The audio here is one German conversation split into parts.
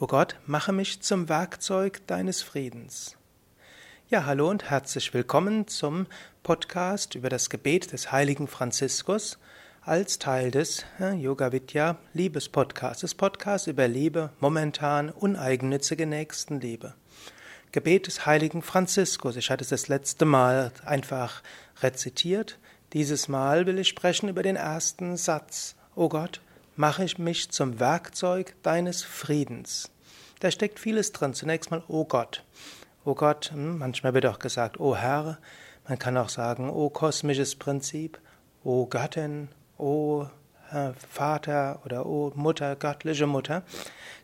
O Gott, mache mich zum Werkzeug deines Friedens. Ja, hallo und herzlich willkommen zum Podcast über das Gebet des heiligen Franziskus als Teil des Yoga Vidya Liebespodcasts, des Podcasts über Liebe, momentan uneigennützige Nächstenliebe. Gebet des heiligen Franziskus. Ich hatte es das letzte Mal einfach rezitiert. Dieses Mal will ich sprechen über den ersten Satz. O Gott, mache ich mich zum Werkzeug deines Friedens. Da steckt vieles drin. Zunächst mal, oh Gott. Oh Gott, hm, manchmal wird auch gesagt, oh Herr. Man kann auch sagen, oh kosmisches Prinzip, oh Göttin, oh Vater oder oh Mutter, göttliche Mutter.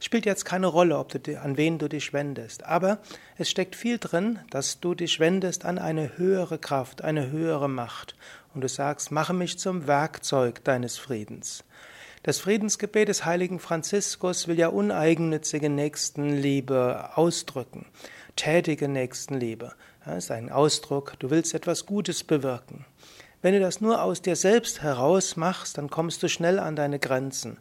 Spielt jetzt keine Rolle, ob du, an wen du dich wendest. Aber es steckt viel drin, dass du dich wendest an eine höhere Kraft, eine höhere Macht. Und du sagst, mache mich zum Werkzeug deines Friedens. Das Friedensgebet des heiligen Franziskus will ja uneigennützige Nächstenliebe ausdrücken, tätige Nächstenliebe. Das ist ein Ausdruck, du willst etwas Gutes bewirken. Wenn du das nur aus dir selbst heraus machst, dann kommst du schnell an deine Grenzen.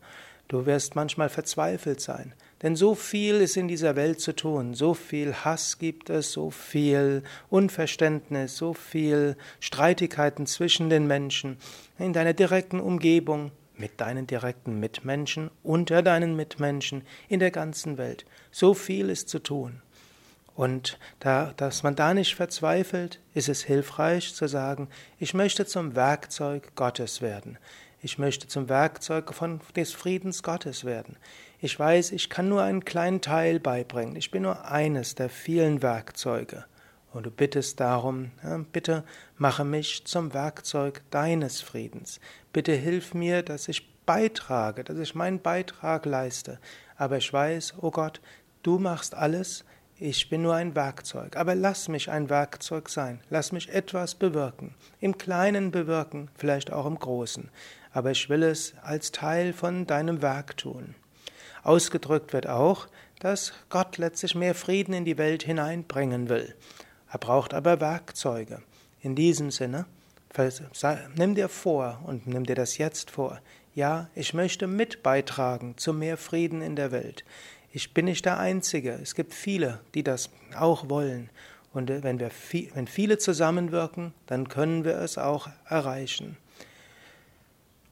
Du wirst manchmal verzweifelt sein, denn so viel ist in dieser Welt zu tun, so viel Hass gibt es, so viel Unverständnis, so viel Streitigkeiten zwischen den Menschen in deiner direkten Umgebung mit deinen direkten Mitmenschen, unter deinen Mitmenschen, in der ganzen Welt. So viel ist zu tun. Und da, dass man da nicht verzweifelt, ist es hilfreich zu sagen, ich möchte zum Werkzeug Gottes werden. Ich möchte zum Werkzeug von, des Friedens Gottes werden. Ich weiß, ich kann nur einen kleinen Teil beibringen. Ich bin nur eines der vielen Werkzeuge. Und du bittest darum, bitte mache mich zum Werkzeug deines Friedens. Bitte hilf mir, dass ich beitrage, dass ich meinen Beitrag leiste. Aber ich weiß, oh Gott, du machst alles, ich bin nur ein Werkzeug. Aber lass mich ein Werkzeug sein. Lass mich etwas bewirken. Im Kleinen bewirken, vielleicht auch im Großen. Aber ich will es als Teil von deinem Werk tun. Ausgedrückt wird auch, dass Gott letztlich mehr Frieden in die Welt hineinbringen will. Er braucht aber Werkzeuge. In diesem Sinne, nimm dir vor und nimm dir das jetzt vor. Ja, ich möchte mit beitragen zu mehr Frieden in der Welt. Ich bin nicht der Einzige. Es gibt viele, die das auch wollen. Und äh, wenn, wir, wenn viele zusammenwirken, dann können wir es auch erreichen.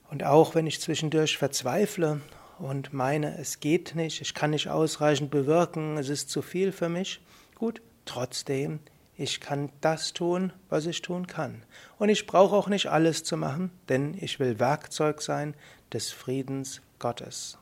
Und auch wenn ich zwischendurch verzweifle und meine, es geht nicht, ich kann nicht ausreichend bewirken, es ist zu viel für mich, gut, trotzdem ich kann das tun, was ich tun kann. Und ich brauche auch nicht alles zu machen, denn ich will Werkzeug sein des Friedens Gottes.